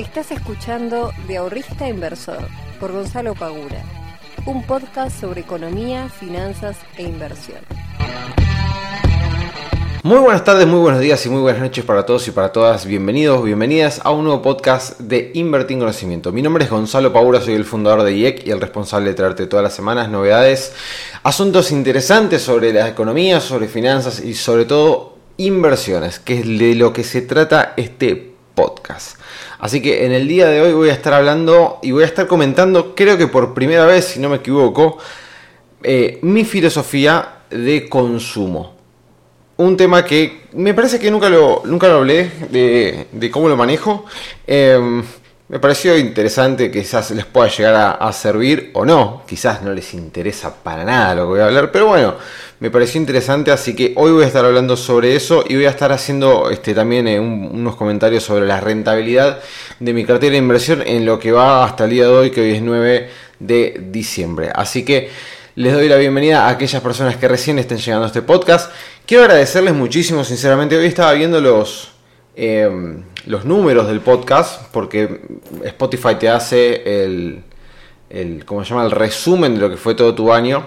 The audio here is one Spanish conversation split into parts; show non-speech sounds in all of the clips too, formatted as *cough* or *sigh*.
Estás escuchando De Ahorrista Inversor por Gonzalo Pagura, un podcast sobre economía, finanzas e inversión. Muy buenas tardes, muy buenos días y muy buenas noches para todos y para todas. Bienvenidos, bienvenidas a un nuevo podcast de Invertir en Conocimiento. Mi nombre es Gonzalo Pagura, soy el fundador de IEC y el responsable de traerte todas las semanas novedades, asuntos interesantes sobre la economía, sobre finanzas y sobre todo inversiones, que es de lo que se trata este podcast. Así que en el día de hoy voy a estar hablando y voy a estar comentando, creo que por primera vez, si no me equivoco, eh, mi filosofía de consumo. Un tema que me parece que nunca lo, nunca lo hablé de, cómo lo manejo. Em, me pareció interesante, quizás les pueda llegar a, servir o no. Quizás no les interesa para nada lo que voy a hablar, pero bueno, me pareció interesante, así que hoy voy a estar hablando sobre eso y voy a estar haciendo este, también eh, unos comentarios sobre la rentabilidad de mi cartera de inversión en lo que va hasta el día de hoy, que hoy es 9 de diciembre. Así que les doy la bienvenida a aquellas personas que recién estén llegando a este podcast. Quiero agradecerles muchísimo, sinceramente. Hoy estaba viendo los, Em, los números del podcast, porque Spotify te hace el, el, ¿cómo se llama? el resumen de lo que fue todo tu año.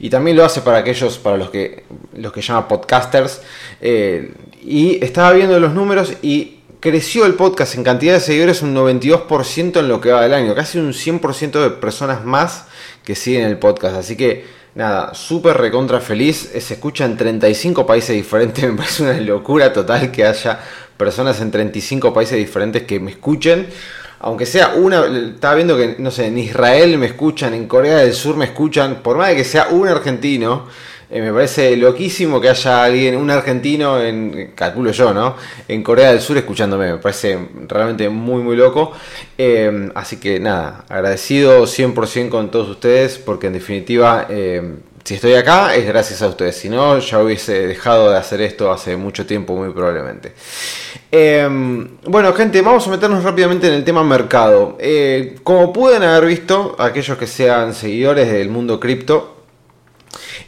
Y también lo hace para aquellos, para los que, los que llaman podcasters. Eh, y estaba viendo los números y creció el podcast en cantidad de seguidores un 92% en lo que va del año. Casi un 100% de personas más que siguen el podcast. Así que nada, súper recontra feliz. Se escucha en 35 países diferentes. *laughs* Me parece una locura total que haya personas en 35 países diferentes que me escuchen. Aunque sea una, estaba viendo que, no sé, en Israel me escuchan, en Corea del Sur me escuchan, por más de que sea un argentino, eh, me parece loquísimo que haya alguien, un argentino, en, calculo yo, ¿no? En Corea del Sur escuchándome, me parece realmente muy, muy loco. Eh, así que nada, agradecido 100% con todos ustedes, porque en definitiva eh, si estoy acá es gracias a ustedes, si no ya hubiese dejado de hacer esto hace mucho tiempo muy probablemente. Em, bueno gente, vamos a meternos rápidamente en el tema mercado. Eh, como pueden haber visto, aquellos que sean seguidores del mundo cripto,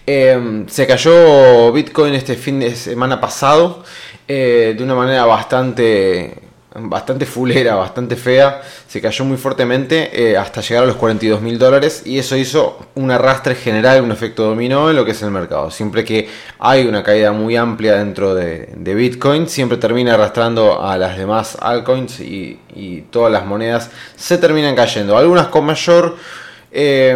em, se cayó Bitcoin este fin de semana pasado eh, de una manera bastante bastante fulera, bastante fea, se cayó muy fuertemente eh, hasta llegar a los 42 mil dólares y eso hizo un arrastre general, un efecto dominó en lo que es el mercado. Siempre que hay una caída muy amplia dentro de, Bitcoin, siempre termina arrastrando a las demás altcoins y, todas las monedas se terminan cayendo. Algunas con mayor... Eh,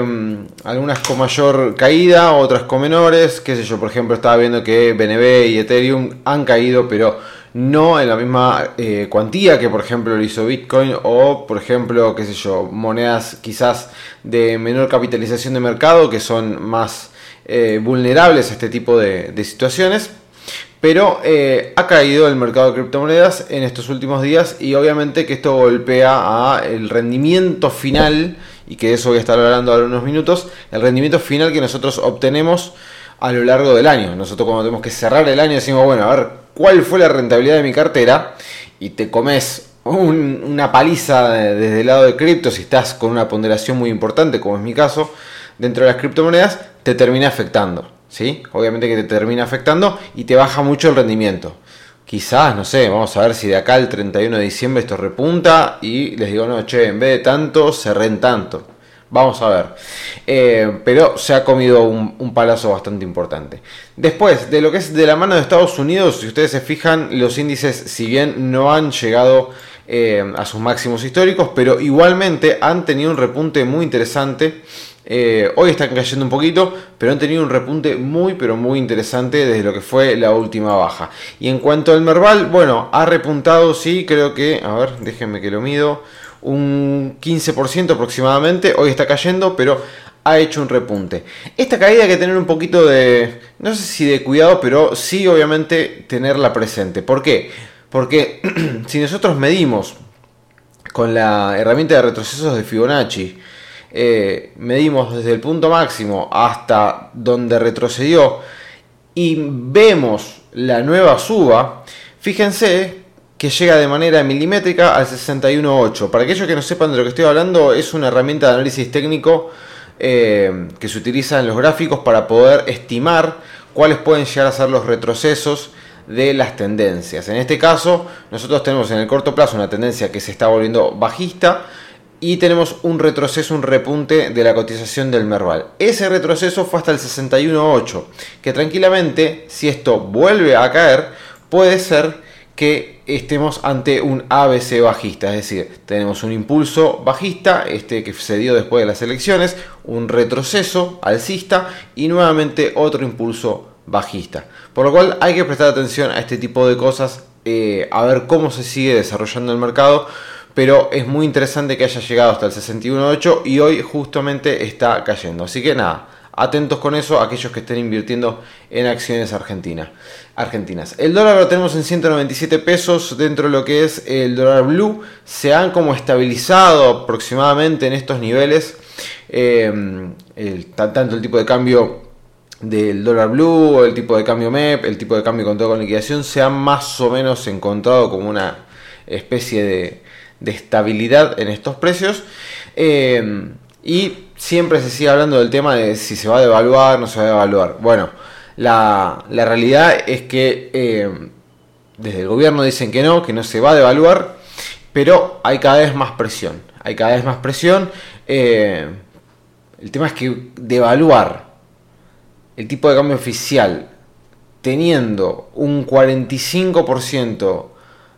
algunas con mayor caída, otras con menores, qué sé yo, por ejemplo estaba viendo que BNB y Ethereum han caído, pero no en la misma eh, cuantía que por ejemplo lo hizo Bitcoin o por ejemplo, qué sé yo, monedas quizás de menor capitalización de mercado que son más eh, vulnerables a este tipo de, situaciones. Pero eh, ha caído el mercado de criptomonedas en estos últimos días y obviamente que esto golpea a el rendimiento final y que de eso voy a estar hablando ahora unos minutos, el rendimiento final que nosotros obtenemos a lo largo del año. Nosotros cuando tenemos que cerrar el año decimos, bueno, a ver, cuál fue la rentabilidad de mi cartera y te comes una paliza desde el lado de cripto, si estás con una ponderación muy importante, como es mi caso, dentro de las criptomonedas, te termina afectando. ¿sí? Obviamente que te termina afectando y te baja mucho el rendimiento. Quizás, no sé, vamos a ver si de acá al 31 de diciembre esto repunta y les digo, no, che, en vez de tanto, cerré tanto. Vamos a ver. Eh, pero se ha comido un, palazo bastante importante. Después, de lo que es de la mano de Estados Unidos, si ustedes se fijan, los índices, si bien no han llegado eh, a sus máximos históricos, pero igualmente han tenido un repunte muy interesante. Eh, hoy están cayendo un poquito, pero han tenido un repunte muy, pero muy interesante desde lo que fue la última baja. Y en cuanto al Merval, bueno, ha repuntado, sí, creo que, a ver, déjenme que lo mido un 15% aproximadamente, hoy está cayendo, pero ha hecho un repunte. Esta caída hay que tener un poquito de, no sé si de cuidado, pero sí obviamente tenerla presente. ¿Por qué? Porque *clears throat* si nosotros medimos con la herramienta de retrocesos de Fibonacci, eh, medimos desde el punto máximo hasta donde retrocedió y vemos la nueva suba, fíjense que llega de manera milimétrica al 61.8. Para aquellos que no sepan de lo que estoy hablando, es una herramienta de análisis técnico eh, que se utiliza en los gráficos para poder estimar cuáles pueden llegar a ser los retrocesos de las tendencias. En este caso, nosotros tenemos en el corto plazo una tendencia que se está volviendo bajista y tenemos un retroceso, un repunte de la cotización del Merval. Ese retroceso fue hasta el 61.8, que tranquilamente, si esto vuelve a caer, puede ser que estemos ante un ABC bajista, es decir, tenemos un impulso bajista, este que se dio después de las elecciones, un retroceso alcista y nuevamente otro impulso bajista. Por lo cual hay que prestar atención a este tipo de cosas, eh, a ver cómo se sigue desarrollando el mercado, pero es muy interesante que haya llegado hasta el 61.8 y hoy justamente está cayendo. Así que nada, Atentos con eso aquellos que estén invirtiendo en acciones argentinas. argentinas. El dólar lo tenemos en 197 pesos dentro de lo que es el dólar blue. Se han como estabilizado aproximadamente en estos niveles. Eh, tanto el tipo de cambio del dólar blue, el tipo de cambio MEP, el tipo de cambio con todo con liquidación se han más o menos encontrado como una especie de, estabilidad en estos precios. Eh, y siempre se sigue hablando del tema de si se va a devaluar, no se va a devaluar. Bueno, la, realidad es que eh, desde el gobierno dicen que no, que no se va a devaluar, pero hay cada vez más presión. Hay cada vez más presión. Eh, el tema es que devaluar el tipo de cambio oficial teniendo un 45%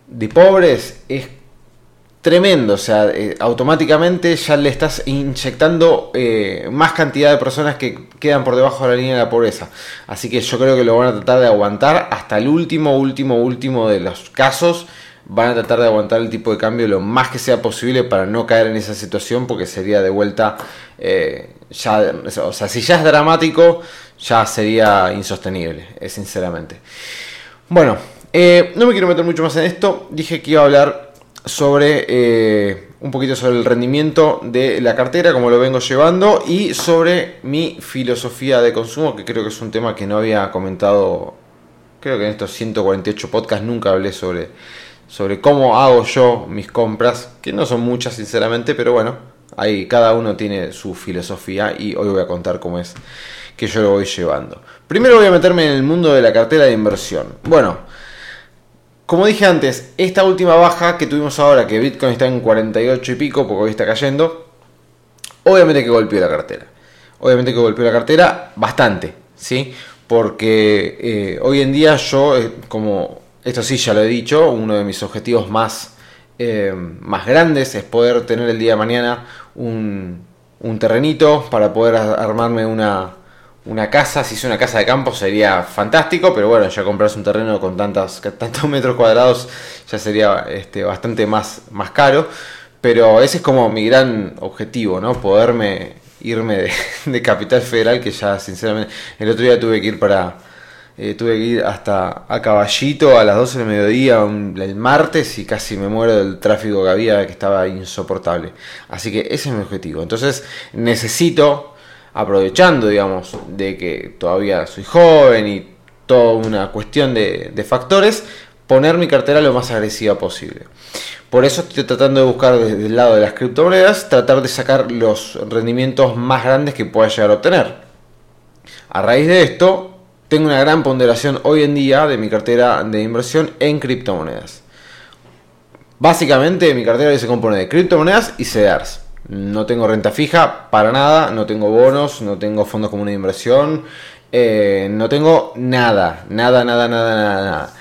de pobres es tremendo, o sea, eh, automáticamente ya le estás inyectando eh, más cantidad de personas que quedan por debajo de la línea de la pobreza. Así que yo creo que lo van a tratar de aguantar hasta el último, último, último de los casos. Van a tratar de aguantar el tipo de cambio lo más que sea posible para no caer en esa situación porque sería de vuelta, eh, ya, o sea, si ya es dramático, ya sería insostenible, sinceramente. Bueno, no me quiero meter mucho más en esto, dije que iba a hablar sobre eh, un poquito sobre el rendimiento de la cartera, como lo vengo llevando, y sobre mi filosofía de consumo, que creo que es un tema que no había comentado, creo que en estos 148 podcasts nunca hablé sobre, sobre cómo hago yo mis compras, que no son muchas sinceramente, pero bueno, ahí cada uno tiene su filosofía y hoy voy a contar cómo es que yo lo voy llevando. Primero voy a meterme en el mundo de la cartera de inversión. Bueno, como dije antes, esta última baja que tuvimos ahora, que Bitcoin está en 48 y pico, porque hoy está cayendo, obviamente que golpeó la cartera. Obviamente que golpeó la cartera bastante, ¿sí? Porque eh, hoy en día yo, eh, como esto sí ya lo he dicho, uno de mis objetivos más, eh, más grandes es poder tener el día de mañana un, un terrenito para poder armarme una, una casa, si es una casa de campo sería fantástico, pero bueno, ya comprarse un terreno con tantos, *laughs* tantos metros cuadrados ya sería este, bastante más, más caro. Pero ese es como mi gran objetivo, ¿no? Poderme irme *laughs* de, Capital Federal, que ya sinceramente el otro día tuve que ir para... Eh, tuve que ir hasta a Caballito a las 12 del mediodía el martes y casi me muero del tráfico que había, que estaba insoportable. Así que ese es mi objetivo. Entonces necesito aprovechando, digamos, de que todavía soy joven y toda una cuestión de, factores, poner mi cartera lo más agresiva posible. Por eso estoy tratando de buscar desde el lado de las criptomonedas, tratar de sacar los rendimientos más grandes que pueda llegar a obtener. A raíz de esto, tengo una gran ponderación hoy en día de mi cartera de inversión en criptomonedas. Básicamente mi cartera se compone de criptomonedas y CDRs. No tengo renta fija para nada, no tengo bonos, no tengo fondos comunes de inversión, eh, no tengo nada, nada, nada, nada, nada.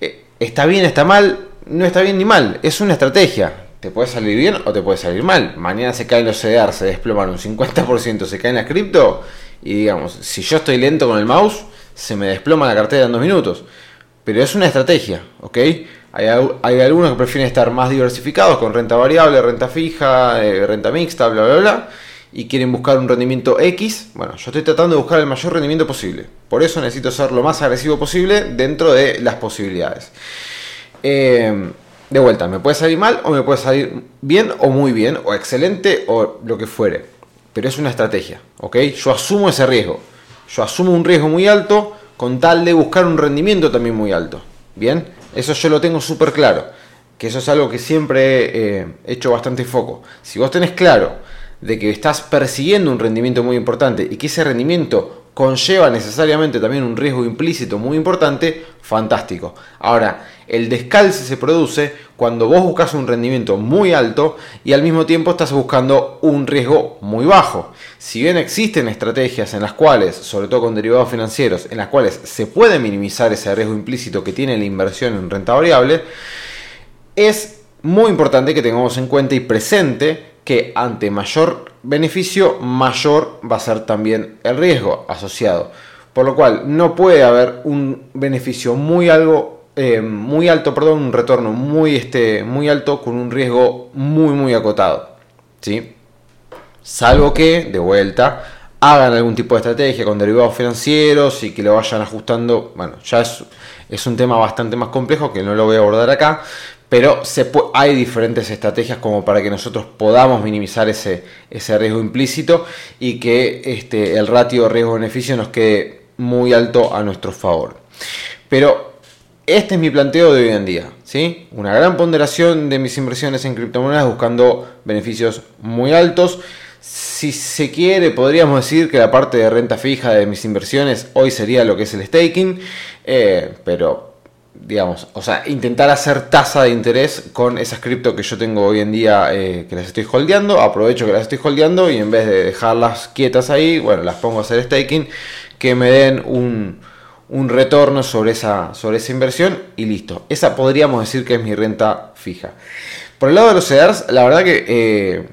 Eh, está bien, está mal, no está bien ni mal, es una estrategia. Te puede salir bien o te puede salir mal. Mañana se caen los CDR, se desploman un 50%, se caen las cripto y digamos, si yo estoy lento con el mouse, se me desploma la cartera en dos minutos. Pero es una estrategia, ¿ok? Hay, algunos que prefieren estar más diversificados con renta variable, renta fija, eh, renta mixta, bla, bla, bla, y quieren buscar un rendimiento X. Bueno, yo estoy tratando de buscar el mayor rendimiento posible. Por eso necesito ser lo más agresivo posible dentro de las posibilidades. Eh, de vuelta, me puede salir mal o me puede salir bien o muy bien o excelente o lo que fuere. Pero es una estrategia, ¿ok? Yo asumo ese riesgo. Yo asumo un riesgo muy alto con tal de buscar un rendimiento también muy alto. ¿Bien? Eso yo lo tengo súper claro. Que eso es algo que siempre he eh, hecho bastante foco. Si vos tenés claro de que estás persiguiendo un rendimiento muy importante y que ese rendimiento conlleva necesariamente también un riesgo implícito muy importante, fantástico. Ahora, el descalce se produce cuando vos buscas un rendimiento muy alto y al mismo tiempo estás buscando un riesgo muy bajo. Si bien existen estrategias en las cuales, sobre todo con derivados financieros, en las cuales se puede minimizar ese riesgo implícito que tiene la inversión en renta variable, es muy importante que tengamos en cuenta y presente que ante mayor beneficio, mayor va a ser también el riesgo asociado. Por lo cual no puede haber un beneficio muy algo eh, muy alto, perdón, un retorno muy, este, muy alto con un riesgo muy muy acotado. ¿sí? Salvo que, de vuelta, hagan algún tipo de estrategia con derivados financieros y que lo vayan ajustando. Bueno, ya es, es un tema bastante más complejo que no lo voy a abordar acá, pero hay diferentes estrategias como para que nosotros podamos minimizar ese, ese riesgo implícito y que este, el ratio riesgo-beneficio nos quede muy alto a nuestro favor. Pero este es mi planteo de hoy en día. ¿sí? Una gran ponderación de mis inversiones en criptomonedas buscando beneficios muy altos. Si se quiere, podríamos decir que la parte de renta fija de mis inversiones hoy sería lo que es el staking, eh, pero digamos, o sea, intentar hacer tasa de interés con esas cripto que yo tengo hoy en día eh, que las estoy holdeando, aprovecho que las estoy holdeando y en vez de dejarlas quietas ahí, bueno, las pongo a hacer staking, que me den un, un retorno sobre esa, sobre esa inversión y listo. Esa podríamos decir que es mi renta fija. Por el lado de los CEDARs, la verdad que, eh,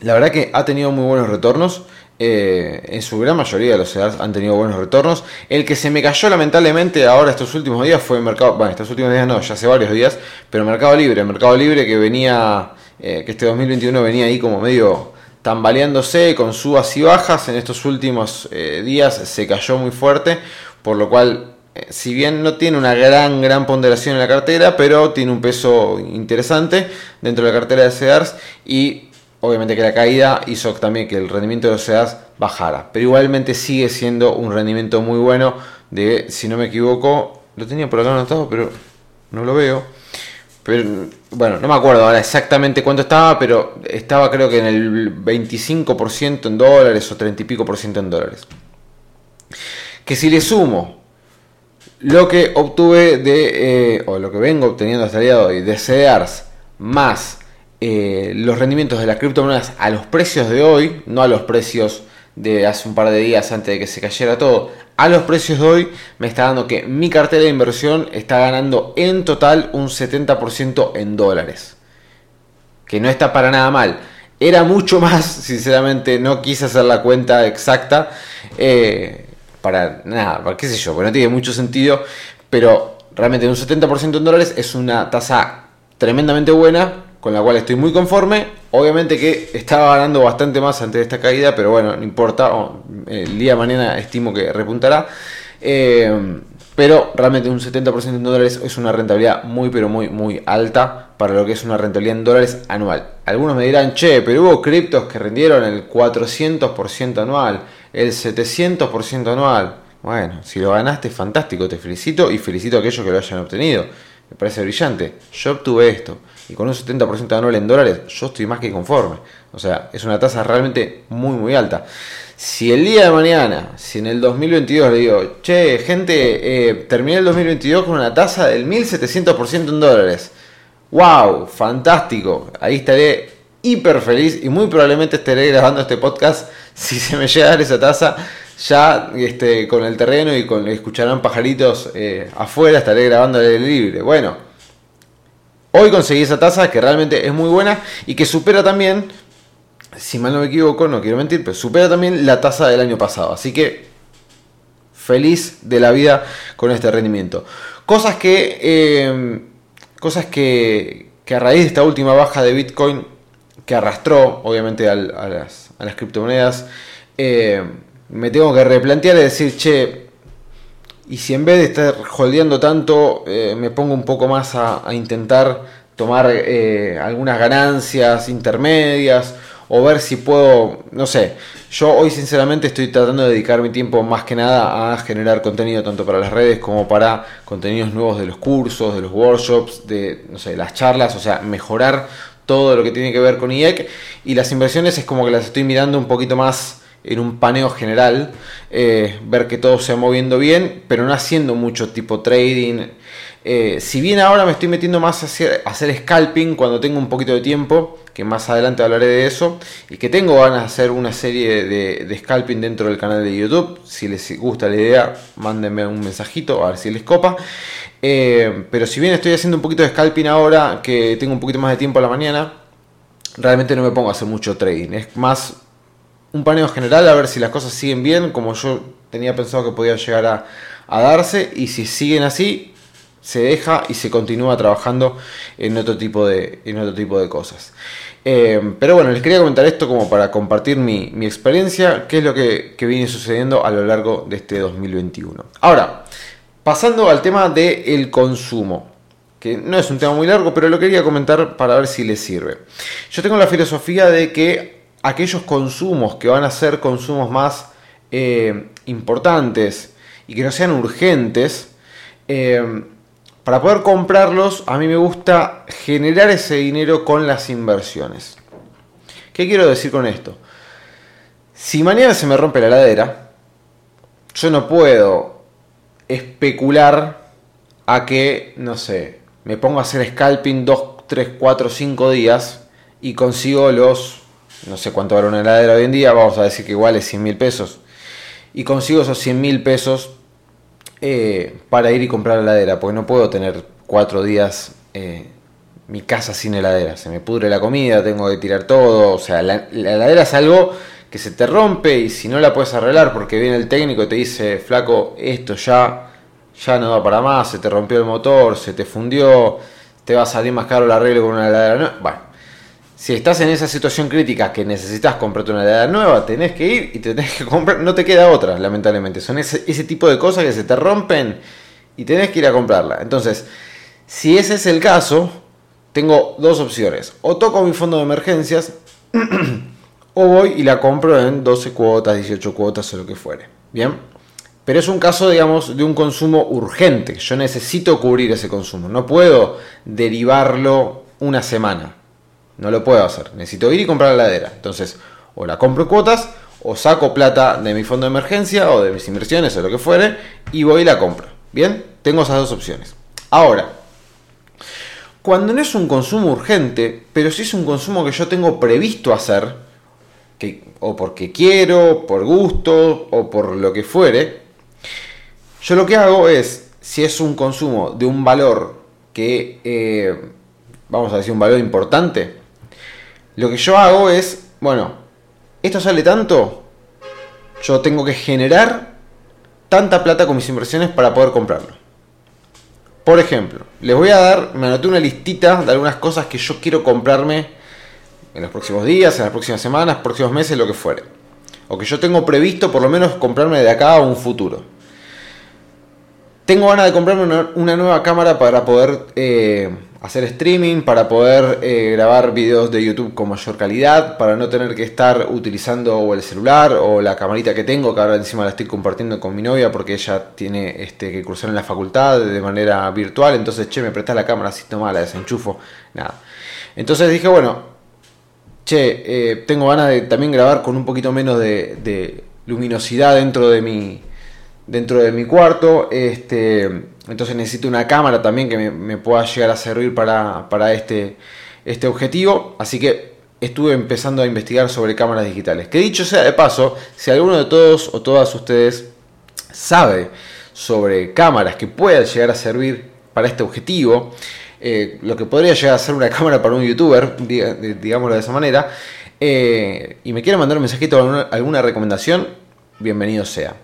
la verdad que ha tenido muy buenos retornos. Eh, en su gran mayoría de los CEDARs han tenido buenos retornos. El que se me cayó lamentablemente ahora estos últimos días fue el mercado, bueno, estos últimos días no, ya hace varios días, pero Mercado Libre, Mercado Libre que venía, eh, que este 2021 venía ahí como medio tambaleándose con subas y bajas, en estos últimos días se cayó muy fuerte, por lo cual si bien no tiene una gran, gran ponderación en la cartera, pero tiene un peso interesante dentro de la cartera de CEDARS y Obviamente que la caída hizo también que el rendimiento de los CEDAS bajara, pero igualmente sigue siendo un rendimiento muy bueno de, si no me equivoco, lo tenía por acá anotado, pero no lo veo. Pero bueno, no me acuerdo ahora exactamente cuánto estaba, pero estaba creo que en el 25% en dólares o 30 y pico por ciento en dólares. Que si le sumo lo que obtuve de, eh, o lo que vengo obteniendo hasta el día de hoy, de CEDARS más eh, los rendimientos de las criptomonedas a los precios de hoy, no a los precios de hace un par de días antes de que se cayera todo, a los precios de hoy me está dando que mi cartera de inversión está ganando en total un 70% en dólares. Que no está para nada mal. Era mucho más, *laughs* sinceramente, no quise hacer la cuenta exacta. Eh, para nada, qué sé yo, porque no tiene mucho sentido. Pero realmente un 70% en dólares es una tasa tremendamente buena con la cual estoy muy conforme. Obviamente que estaba ganando bastante más antes de esta caída, pero bueno, no importa. El día de mañana estimo que repuntará. Eh, pero realmente un 70% en dólares es una rentabilidad muy, pero muy, muy alta para lo que es una rentabilidad en dólares anual. Algunos me dirán, che, pero hubo criptos que rindieron el 400% anual, el 700% anual. Bueno, si lo ganaste, fantástico, te felicito y felicito a aquellos que lo hayan obtenido. Me parece brillante. Yo obtuve esto y con un 70% anual en dólares, yo estoy más que conforme. O sea, es una tasa realmente muy, muy alta. Si el día de mañana, si en el 2022 le digo, che, gente, eh, terminé el 2022 con una tasa del 1700% en dólares. ¡Wow! Fantástico. Ahí estaré hiper feliz y muy probablemente estaré grabando este podcast *laughs* si se me llega a dar esa tasa. Ya este, con el terreno y con escucharán pajaritos eh, afuera, estaré grabando el libre. Bueno, Hoy conseguí esa tasa que realmente es muy buena y que supera también, si mal no me equivoco, no quiero mentir, pero supera también la tasa del año pasado. Así que feliz de la vida con este rendimiento. Cosas que, eh, cosas que, a raíz de esta última baja de Bitcoin, que arrastró obviamente a, las, criptomonedas, eh, me tengo que replantear y decir, che, y si en vez de estar holdeando tanto, eh, me pongo un poco más a, intentar tomar eh, algunas ganancias intermedias o ver si puedo, no sé, yo hoy sinceramente estoy tratando de dedicar mi tiempo más que nada a generar contenido tanto para las redes como para contenidos nuevos de los cursos, de los workshops, de, no sé, las charlas, o sea, mejorar todo lo que tiene que ver con IEC y las inversiones es como que las estoy mirando un poquito más en un paneo general, eh, ver que todo se va moviendo bien, pero no haciendo mucho tipo trading. Eh, si bien ahora me estoy metiendo más a hacer, scalping cuando tengo un poquito de tiempo, que más adelante hablaré de eso, y que tengo ganas de hacer una serie de, scalping dentro del canal de YouTube, si les gusta la idea, mándenme un mensajito a ver si les copa. Eh, pero si bien estoy haciendo un poquito de scalping ahora, que tengo un poquito más de tiempo a la mañana, realmente no me pongo a hacer mucho trading. Es más un paneo general a ver si las cosas siguen bien, como yo tenía pensado que podía llegar a, darse, y si siguen así, se deja y se continúa trabajando en otro tipo de, en otro tipo de cosas. Eh, pero bueno, les quería comentar esto como para compartir mi, experiencia, qué es lo que, viene sucediendo a lo largo de este 2021. Ahora, pasando al tema del consumo, que no es un tema muy largo, pero lo quería comentar para ver si les sirve. Yo tengo la filosofía de que aquellos consumos que van a ser consumos más eh, importantes y que no sean urgentes, eh, para poder comprarlos a mí me gusta generar ese dinero con las inversiones. ¿Qué quiero decir con esto? Si mañana se me rompe la heladera, yo no puedo especular a que, no sé, me pongo a hacer scalping 2, 3, 4, 5 días y consigo los no sé cuánto vale una heladera hoy en día, vamos a decir que igual es 100 mil pesos, y consigo esos 100 mil pesos eh, para ir y comprar la heladera, porque no puedo tener cuatro días eh, mi casa sin heladera, se me pudre la comida, tengo que tirar todo, o sea, la, heladera es algo que se te rompe y si no la puedes arreglar porque viene el técnico y te dice, flaco, esto ya, ya no va para más, se te rompió el motor, se te fundió, te va a salir más caro el arreglo con una heladera. No, bueno, si estás en esa situación crítica que necesitas comprarte una heladera nueva, tenés que ir y te tenés que comprar, no te queda otra, lamentablemente. Son ese, tipo de cosas que se te rompen y tenés que ir a comprarla. Entonces, si ese es el caso, tengo dos opciones. O toco mi fondo de emergencias, *clears throat* o voy y la compro en 12 cuotas, 18 cuotas o lo que fuere. Bien. Pero es un caso, digamos, de un consumo urgente. Yo necesito cubrir ese consumo. No puedo derivarlo una semana. No lo puedo hacer. Necesito ir y comprar la heladera. Entonces, o la compro cuotas, o saco plata de mi fondo de emergencia, o de mis inversiones, o lo que fuere, y voy y la compro. Bien, tengo esas dos opciones. Ahora, cuando no es un consumo urgente, pero si es un consumo que yo tengo previsto hacer, o porque quiero, por gusto, o por lo que fuere, yo lo que hago es, si es un consumo de un valor que, eh, vamos a decir, un valor importante, lo que yo hago es, bueno, esto sale tanto, yo tengo que generar tanta plata con mis inversiones para poder comprarlo. Por ejemplo, les voy a dar, me anoté una listita de algunas cosas que yo quiero comprarme en los próximos días, en las próximas semanas, próximos meses, lo que fuere. O que yo tengo previsto por lo menos comprarme de acá a un futuro. Tengo ganas de comprarme una, nueva cámara para poder eh, hacer streaming, para poder eh, grabar videos de YouTube con mayor calidad, para no tener que estar utilizando el celular o la camarita que tengo, que ahora encima la estoy compartiendo con mi novia porque ella tiene este, que cruzar en la facultad de manera virtual, entonces, che, me prestás la cámara, así toma, la desenchufo, nada. Entonces dije, bueno, che, eh, tengo ganas de también grabar con un poquito menos de luminosidad dentro de mi dentro de mi cuarto. Este, entonces necesito una cámara también que me, pueda llegar a servir para, este, este objetivo. Así que estuve empezando a investigar sobre cámaras digitales. Que dicho sea de paso, si alguno de todos o todas ustedes sabe sobre cámaras que puedan llegar a servir para este objetivo, eh, lo que podría llegar a ser una *laughs* cámara para un youtuber, digámoslo de esa manera, eh, y me quiere mandar un mensajito alguna, alguna recomendación, bienvenido sea.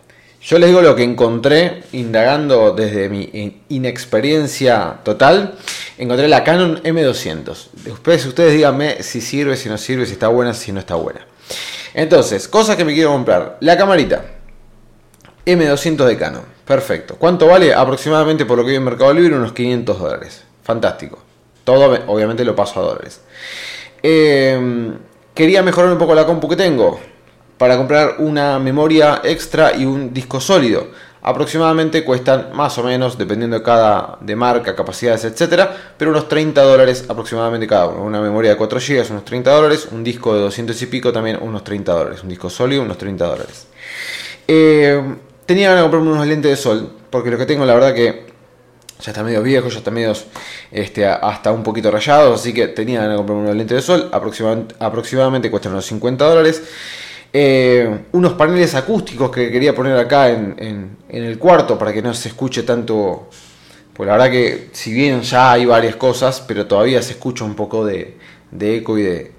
Yo les digo lo que encontré indagando desde mi inexperiencia total. Encontré la Canon M200. Después ustedes díganme si sirve, si no sirve, si está buena, si no está buena. Entonces, cosas que me quiero comprar. La camarita. M200 de Canon. Perfecto. ¿Cuánto vale? Aproximadamente por lo que vi en Mercado Libre unos 500 dólares. Fantástico. Todo obviamente lo paso a dólares. Eh, quería mejorar un poco la compu que tengo para comprar una memoria extra y un disco sólido. aproximadamente cuestan más o menos, dependiendo de cada de marca, capacidades, etcétera, pero unos 30 dólares aproximadamente cada uno. Una memoria de 4 GB, unos 30 dólares, un disco de 200 y pico también unos 30 dólares, un disco sólido, unos 30 dólares. Eh, tenía ganas de comprarme unos lentes de sol, porque lo que tengo, la verdad que ya está medio viejo, ya está medio este, hasta un poquito rayado, así que tenía ganas de comprarme unos lentes de sol, aproximadamente, aproximadamente cuestan unos 50 dólares. Eh, unos paneles acústicos que quería poner acá en, el cuarto para que no se escuche tanto. Pues la verdad que si bien ya hay varias cosas, pero todavía se escucha un poco de, eco y de...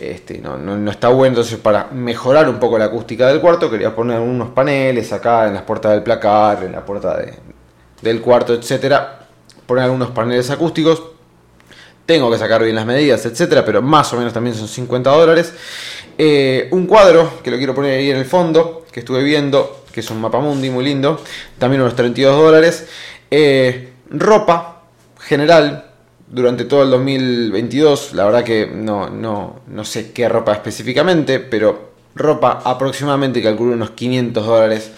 Este, no, está bueno, entonces para mejorar un poco la acústica del cuarto quería poner unos paneles acá en las puertas del placar, en la puerta del cuarto, etcétera, poner algunos paneles acústicos. Tengo que sacar bien las medidas, etcétera, pero más o menos también son 50 dólares. Eh, un cuadro que lo quiero poner ahí en el fondo, que estuve viendo, que es un mapa mundi muy lindo, también unos 32 dólares. Eh, ropa general durante todo el 2022, la verdad que no, no, no sé qué ropa específicamente, pero ropa aproximadamente calculo unos 500 dólares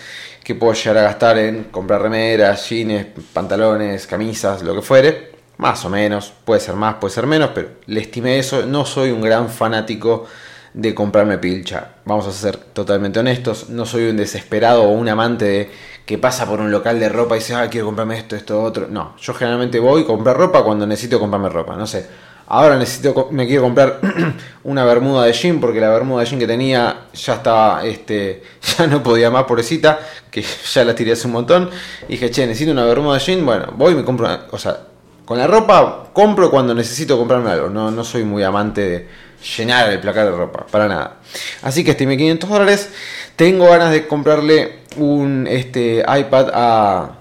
que puedo llegar a gastar en comprar remeras, jeans, pantalones, camisas, lo que fuere. Más o menos, puede ser más, puede ser menos, pero le estimé eso. No soy un gran fanático de comprarme pilcha. Vamos a ser totalmente honestos, no soy un desesperado o un amante de que pasa por un local de ropa y dice, ah, quiero comprarme esto, esto, otro. No, yo generalmente voy a comprar ropa cuando necesito comprarme ropa, no sé. Ahora necesito, me quiero comprar *clears throat* una bermuda de jean porque la bermuda de jean que tenía ya estaba, este, *laughs* ya no podía más, pobrecita, que *laughs* ya la tiré hace un montón. Y dije, che, necesito una bermuda de jean, bueno, voy y me compro una, o sea, con la ropa compro cuando necesito comprarme algo, no, no soy muy amante de llenar el placar de ropa, para nada. Así que estimé 500 dólares. Tengo ganas de comprarle un este, iPad a,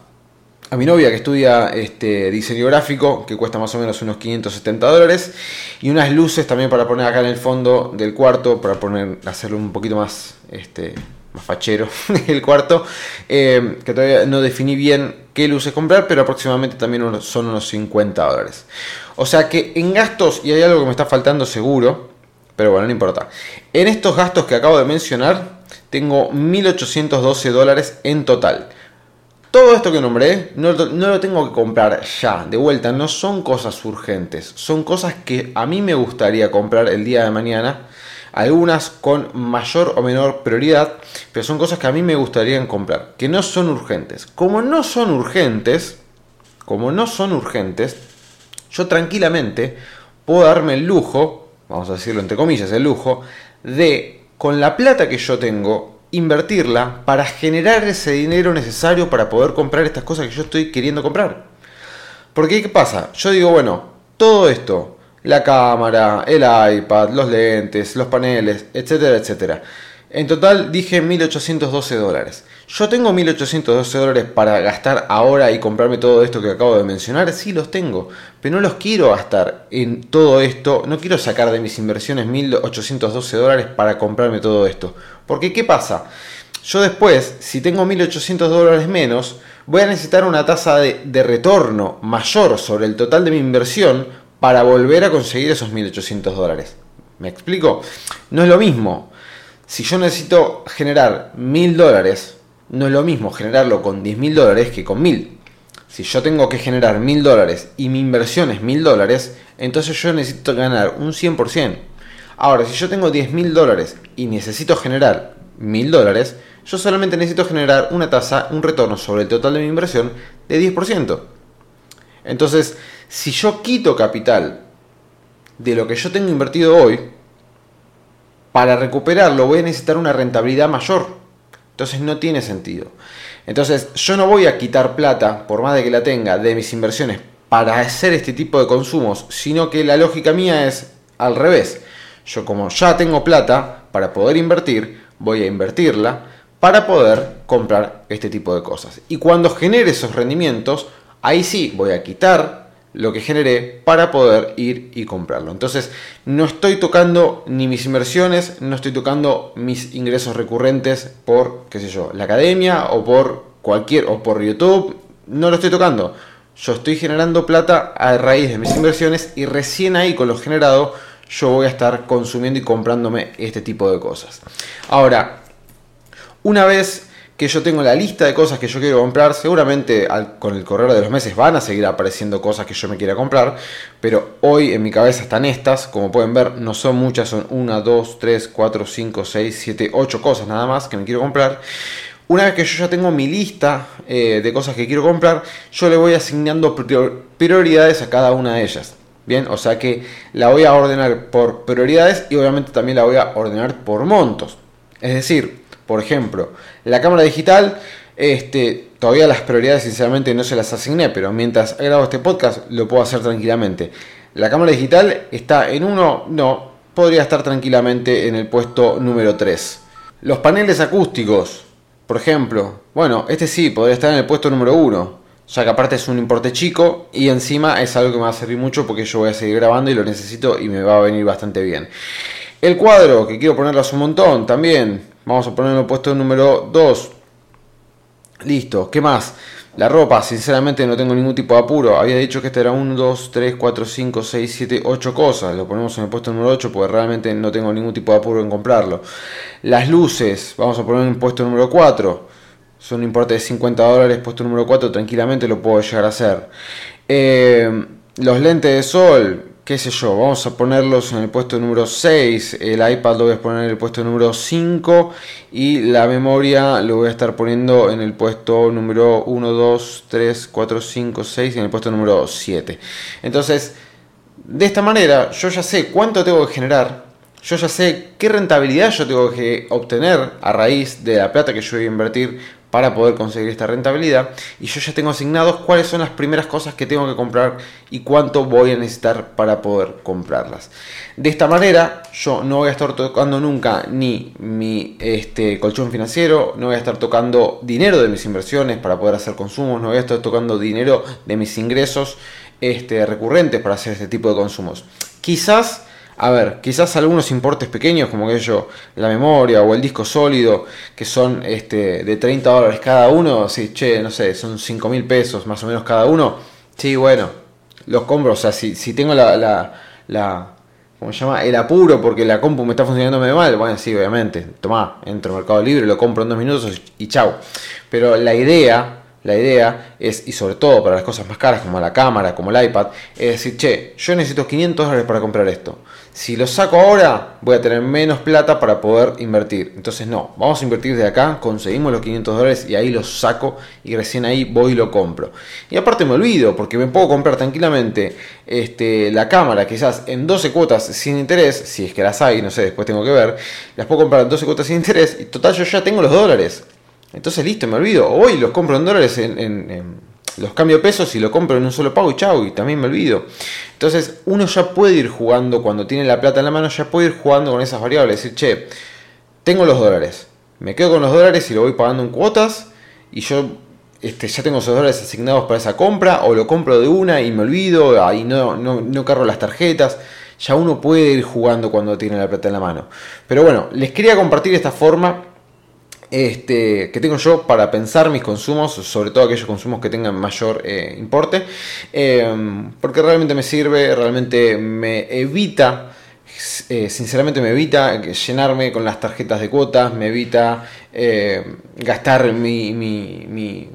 a mi novia que estudia este, diseño gráfico, que cuesta más o menos unos 570 dólares. Y unas luces también para poner acá en el fondo del cuarto, para poner, hacerlo un poquito más, este, más fachero *laughs* el cuarto. Eh, que todavía no definí bien qué luces comprar, pero aproximadamente también son unos 50 dólares. O sea que en gastos, y hay algo que me está faltando seguro, pero bueno, no importa. En estos gastos que acabo de mencionar, tengo 1.812 dólares en total. Todo esto que nombré no, no, lo tengo que comprar ya, de vuelta, no son cosas urgentes, son cosas que a mí me gustaría comprar el día de mañana, algunas con mayor o menor prioridad, pero son cosas que a mí me gustaría comprar, que no son urgentes. Como no son urgentes, como no son urgentes, yo tranquilamente puedo darme el lujo vamos a decirlo entre comillas, el lujo, de, con la plata que yo tengo, invertirla para generar ese dinero necesario para poder comprar estas cosas que yo estoy queriendo comprar. Porque, ¿qué pasa? Yo digo, bueno, todo esto, la cámara, el iPad, los lentes, los paneles, etcétera, etcétera. En total dije 1812 dólares. Yo tengo 1812 dólares para gastar ahora y comprarme todo esto que acabo de mencionar. Sí, los tengo, pero no los quiero gastar en todo esto. No quiero sacar de mis inversiones 1812 dólares para comprarme todo esto. Porque, ¿qué pasa? Yo después, si tengo 1800 dólares menos, voy a necesitar una tasa de, de retorno mayor sobre el total de mi inversión para volver a conseguir esos 1800 dólares. ¿Me explico? No es lo mismo si yo necesito generar mil dólares, no es lo mismo generarlo con 10 mil dólares que con mil. Si yo tengo que generar mil dólares y mi inversión es mil dólares, entonces yo necesito ganar un 100%. Ahora, si yo tengo 10 mil dólares y necesito generar mil dólares, yo solamente necesito generar una tasa, un retorno sobre el total de mi inversión de 10%. Entonces, si yo quito capital de lo que yo tengo invertido hoy, para recuperarlo voy a necesitar una rentabilidad mayor. Entonces no tiene sentido. Entonces yo no voy a quitar plata, por más de que la tenga, de mis inversiones para hacer este tipo de consumos, sino que la lógica mía es al revés. Yo como ya tengo plata para poder invertir, voy a invertirla para poder comprar este tipo de cosas. Y cuando genere esos rendimientos, ahí sí voy a quitar lo que generé para poder ir y comprarlo. Entonces, no estoy tocando ni mis inversiones, no estoy tocando mis ingresos recurrentes por, qué sé yo, la academia o por cualquier, o por YouTube, no lo estoy tocando. Yo estoy generando plata a raíz de mis inversiones y recién ahí con lo generado yo voy a estar consumiendo y comprándome este tipo de cosas. Ahora, una vez que yo tengo la lista de cosas que yo quiero comprar. Seguramente con el correr de los meses van a seguir apareciendo cosas que yo me quiera comprar. Pero hoy en mi cabeza están estas. Como pueden ver, no son muchas. Son 1, 2, 3, 4, 5, 6, 7, 8 cosas nada más que me quiero comprar. Una vez que yo ya tengo mi lista eh, de cosas que quiero comprar, yo le voy asignando prioridades a cada una de ellas. Bien, o sea que la voy a ordenar por prioridades y obviamente también la voy a ordenar por montos. Es decir, por ejemplo, la cámara digital, este, todavía las prioridades sinceramente no se las asigné, pero mientras grabo este podcast lo puedo hacer tranquilamente. La cámara digital está en uno, no, podría estar tranquilamente en el puesto número 3. Los paneles acústicos, por ejemplo, bueno, este sí, podría estar en el puesto número 1, ya que aparte es un importe chico y encima es algo que me va a servir mucho porque yo voy a seguir grabando y lo necesito y me va a venir bastante bien. El cuadro, que quiero ponerlo a un montón también, Vamos a ponerlo puesto número 2. Listo. ¿Qué más? La ropa, sinceramente no tengo ningún tipo de apuro. Había dicho que este era 1, 2, 3, 4, 5, 6, 7, 8 cosas. Lo ponemos en el puesto número 8 porque realmente no tengo ningún tipo de apuro en comprarlo. Las luces, vamos a poner en el puesto número 4. Son un importe de 50 dólares, puesto número 4, tranquilamente lo puedo llegar a hacer. Eh, los lentes de sol, qué sé yo, vamos a ponerlos en el puesto número 6, el iPad lo voy a poner en el puesto número 5 y la memoria lo voy a estar poniendo en el puesto número 1, 2, 3, 4, 5, 6 y en el puesto número 7. Entonces, de esta manera yo ya sé cuánto tengo que generar, yo ya sé qué rentabilidad yo tengo que obtener a raíz de la plata que yo voy a invertir para poder conseguir esta rentabilidad y yo ya tengo asignados cuáles son las primeras cosas que tengo que comprar y cuánto voy a necesitar para poder comprarlas. De esta manera yo no voy a estar tocando nunca ni mi este, colchón financiero, no voy a estar tocando dinero de mis inversiones para poder hacer consumos, no voy a estar tocando dinero de mis ingresos este, recurrentes para hacer este tipo de consumos. Quizás a ver, quizás algunos importes pequeños como aquello, la memoria o el disco sólido, que son este, de 30 dólares cada uno, si, che, no sé, son 5 mil pesos más o menos cada uno, sí, bueno, los compro, o sea, si, si tengo la, la, la ¿cómo se llama? El apuro porque la compu me está funcionando medio mal, bueno, sí, obviamente, tomá, entro al Mercado Libre, lo compro en dos minutos y chau. Pero la idea la idea es, y sobre todo para las cosas más caras como la cámara, como el iPad, es decir, che, yo necesito 500 dólares para comprar esto. Si lo saco ahora, voy a tener menos plata para poder invertir. Entonces, no, vamos a invertir de acá, conseguimos los 500 dólares y ahí los saco y recién ahí voy y lo compro. Y aparte me olvido, porque me puedo comprar tranquilamente este, la cámara, quizás en 12 cuotas sin interés, si es que las hay, no sé, después tengo que ver, las puedo comprar en 12 cuotas sin interés y total yo ya tengo los dólares. Entonces listo, me olvido. Hoy los compro en dólares, en, los cambio pesos y lo compro en un solo pago y chau, y también me olvido. Entonces uno ya puede ir jugando, cuando tiene la plata en la mano, ya puede ir jugando con esas variables. Decir, che, tengo los dólares. Me quedo con los dólares y lo voy pagando en cuotas. Y yo este, ya tengo esos dólares asignados para esa compra. O lo compro de una y me olvido. Ahí no, no, no cargo las tarjetas ya uno puede ir jugando cuando tiene la plata en la mano. Pero bueno, les quería compartir esta forma este, que tengo yo para pensar mis consumos, sobre todo aquellos consumos que tengan mayor eh, importe, em, porque realmente me sirve, realmente me evita, eh, sinceramente me evita llenarme con las tarjetas de cuotas, me evita eh, gastar mi,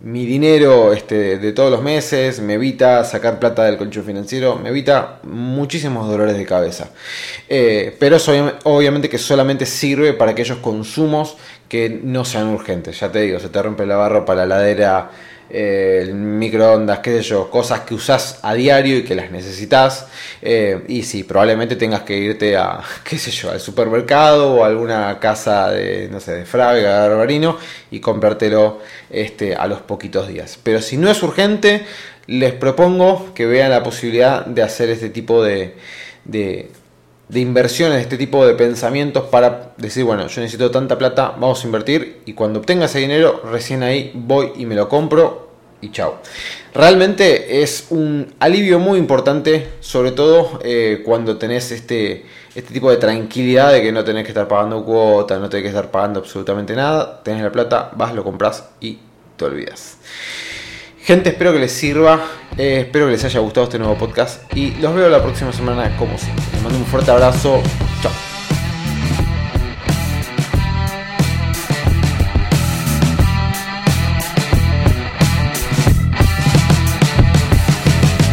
dinero este, de todos los meses, me evita sacar plata del colchón financiero, me evita muchísimos dolores de cabeza. Eh, pero eso obviamente que solamente sirve para aquellos consumos que no sean urgentes. Ya te digo, se te rompe la barra para la ladera eh, microondas, qué sé yo, cosas que usás a diario y que las necesitas. Eh, y sí, probablemente tengas que irte a, *laughs* qué sé yo, al supermercado o a alguna casa de, no sé, de Frávega, de Garbarino y comprártelo este, a los poquitos días. Pero si no es urgente, les propongo que vean la posibilidad de hacer este tipo de, de de inversiones, este tipo de pensamientos para decir, bueno, yo necesito tanta plata, vamos a invertir y cuando obtenga ese dinero, recién ahí voy y me lo compro y chao. Realmente es un alivio muy importante, sobre todo eh, cuando tenés este, este tipo de tranquilidad de que no tenés que estar pagando cuotas, no tenés que estar pagando absolutamente nada, tenés la plata, vas, lo compras y te olvidas. Gente, espero que les sirva, eh, espero que les haya gustado este nuevo podcast y los veo la próxima semana como siempre. Les mando un fuerte abrazo, chao.